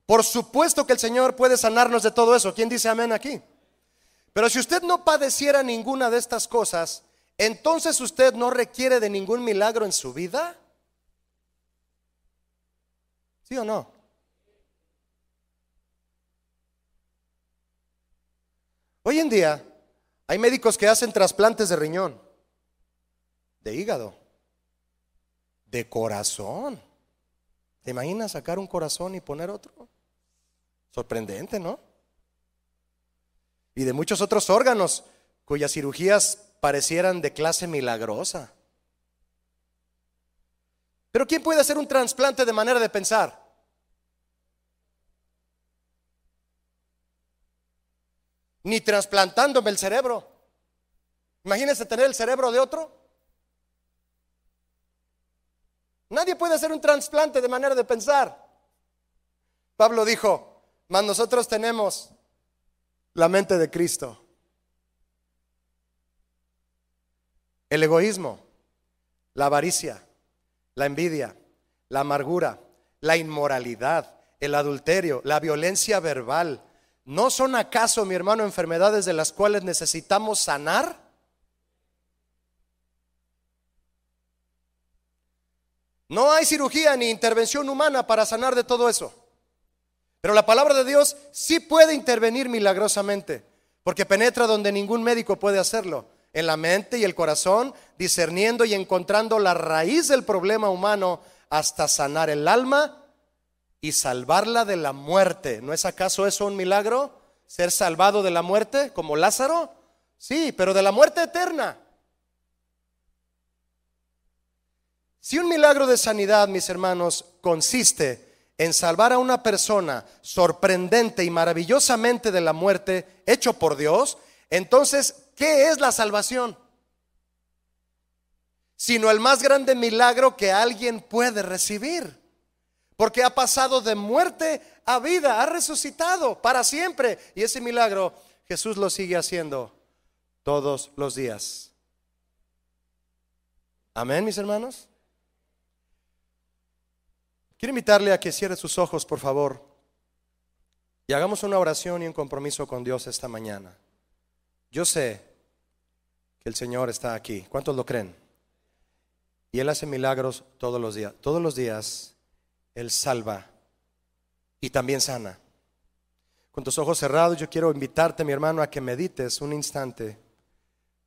Por supuesto que el Señor puede sanarnos de todo eso. ¿Quién dice amén aquí? Pero si usted no padeciera ninguna de estas cosas, entonces usted no requiere de ningún milagro en su vida. ¿Sí o no? Hoy en día, hay médicos que hacen trasplantes de riñón, de hígado, de corazón. ¿Te imaginas sacar un corazón y poner otro? Sorprendente, ¿no? Y de muchos otros órganos cuyas cirugías parecieran de clase milagrosa. Pero ¿quién puede hacer un trasplante de manera de pensar? ni trasplantándome el cerebro. Imagínense tener el cerebro de otro. Nadie puede hacer un trasplante de manera de pensar. Pablo dijo, mas nosotros tenemos la mente de Cristo. El egoísmo, la avaricia, la envidia, la amargura, la inmoralidad, el adulterio, la violencia verbal, ¿No son acaso, mi hermano, enfermedades de las cuales necesitamos sanar? No hay cirugía ni intervención humana para sanar de todo eso. Pero la palabra de Dios sí puede intervenir milagrosamente, porque penetra donde ningún médico puede hacerlo, en la mente y el corazón, discerniendo y encontrando la raíz del problema humano hasta sanar el alma y salvarla de la muerte. ¿No es acaso eso un milagro? ¿Ser salvado de la muerte como Lázaro? Sí, pero de la muerte eterna. Si un milagro de sanidad, mis hermanos, consiste en salvar a una persona sorprendente y maravillosamente de la muerte, hecho por Dios, entonces, ¿qué es la salvación? Sino el más grande milagro que alguien puede recibir. Porque ha pasado de muerte a vida, ha resucitado para siempre. Y ese milagro Jesús lo sigue haciendo todos los días. Amén, mis hermanos. Quiero invitarle a que cierre sus ojos, por favor, y hagamos una oración y un compromiso con Dios esta mañana. Yo sé que el Señor está aquí. ¿Cuántos lo creen? Y Él hace milagros todos los días. Todos los días él salva y también sana. Con tus ojos cerrados, yo quiero invitarte, mi hermano, a que medites un instante.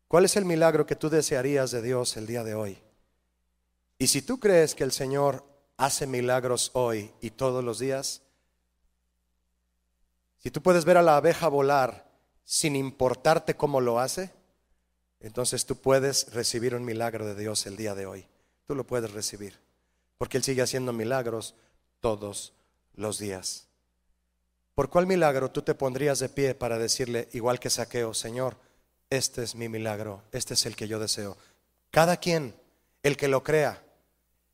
¿Cuál es el milagro que tú desearías de Dios el día de hoy? Y si tú crees que el Señor hace milagros hoy y todos los días, si tú puedes ver a la abeja volar sin importarte cómo lo hace, entonces tú puedes recibir un milagro de Dios el día de hoy. Tú lo puedes recibir porque Él sigue haciendo milagros todos los días. ¿Por cuál milagro tú te pondrías de pie para decirle, igual que saqueo, Señor, este es mi milagro, este es el que yo deseo? Cada quien, el que lo crea,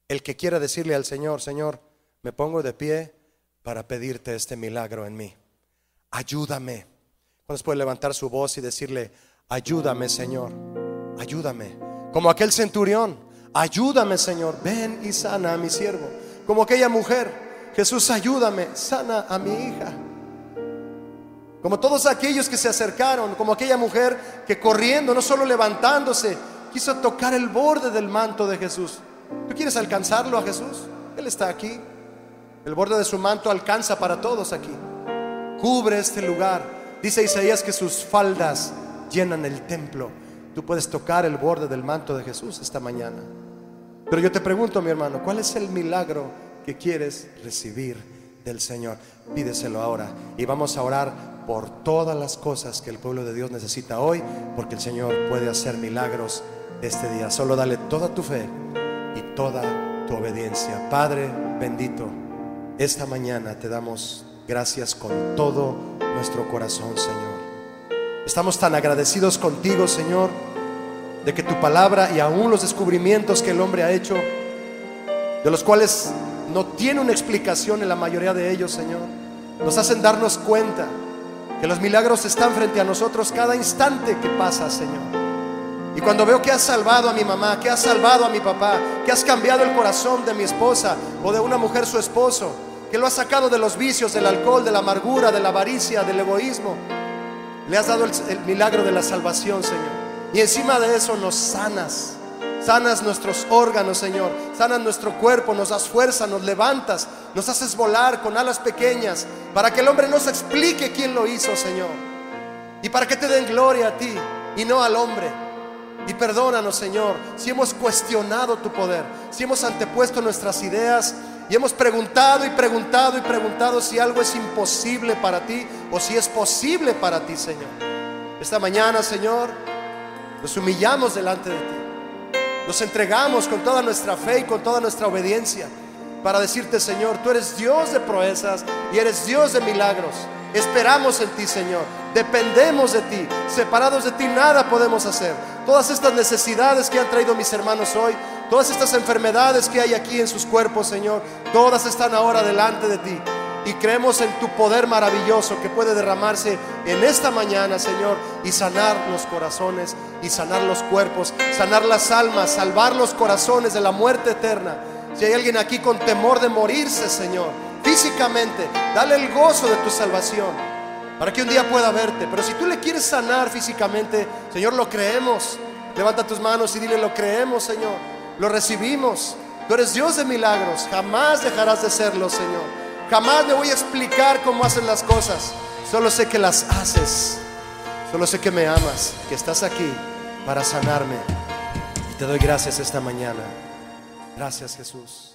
el que quiera decirle al Señor, Señor, me pongo de pie para pedirte este milagro en mí. Ayúdame. Cuando puede levantar su voz y decirle, ayúdame, Señor, ayúdame. Como aquel centurión, Ayúdame, Señor. Ven y sana a mi siervo. Como aquella mujer. Jesús, ayúdame. Sana a mi hija. Como todos aquellos que se acercaron, como aquella mujer que corriendo, no solo levantándose, quiso tocar el borde del manto de Jesús. ¿Tú quieres alcanzarlo a Jesús? Él está aquí. El borde de su manto alcanza para todos aquí. Cubre este lugar. Dice Isaías que sus faldas llenan el templo. Tú puedes tocar el borde del manto de Jesús esta mañana. Pero yo te pregunto, mi hermano, ¿cuál es el milagro que quieres recibir del Señor? Pídeselo ahora y vamos a orar por todas las cosas que el pueblo de Dios necesita hoy, porque el Señor puede hacer milagros este día. Solo dale toda tu fe y toda tu obediencia. Padre bendito, esta mañana te damos gracias con todo nuestro corazón, Señor. Estamos tan agradecidos contigo, Señor, de que tu palabra y aún los descubrimientos que el hombre ha hecho, de los cuales no tiene una explicación en la mayoría de ellos, Señor, nos hacen darnos cuenta que los milagros están frente a nosotros cada instante que pasa, Señor. Y cuando veo que has salvado a mi mamá, que has salvado a mi papá, que has cambiado el corazón de mi esposa o de una mujer su esposo, que lo has sacado de los vicios, del alcohol, de la amargura, de la avaricia, del egoísmo, le has dado el, el milagro de la salvación, Señor. Y encima de eso nos sanas. Sanas nuestros órganos, Señor. Sanas nuestro cuerpo, nos das fuerza, nos levantas, nos haces volar con alas pequeñas para que el hombre no se explique quién lo hizo, Señor. Y para que te den gloria a ti y no al hombre. Y perdónanos, Señor, si hemos cuestionado tu poder, si hemos antepuesto nuestras ideas y hemos preguntado y preguntado y preguntado si algo es imposible para ti o si es posible para ti, Señor. Esta mañana, Señor, nos humillamos delante de ti. Nos entregamos con toda nuestra fe y con toda nuestra obediencia para decirte, Señor, tú eres Dios de proezas y eres Dios de milagros. Esperamos en ti, Señor. Dependemos de ti. Separados de ti nada podemos hacer. Todas estas necesidades que han traído mis hermanos hoy, todas estas enfermedades que hay aquí en sus cuerpos, Señor, todas están ahora delante de ti. Y creemos en tu poder maravilloso que puede derramarse en esta mañana, Señor, y sanar los corazones, y sanar los cuerpos, sanar las almas, salvar los corazones de la muerte eterna. Si hay alguien aquí con temor de morirse, Señor, físicamente, dale el gozo de tu salvación para que un día pueda verte. Pero si tú le quieres sanar físicamente, Señor, lo creemos. Levanta tus manos y dile, lo creemos, Señor. Lo recibimos. Tú eres Dios de milagros. Jamás dejarás de serlo, Señor. Jamás me voy a explicar cómo hacen las cosas. Solo sé que las haces. Solo sé que me amas, que estás aquí para sanarme. Y te doy gracias esta mañana. Gracias Jesús.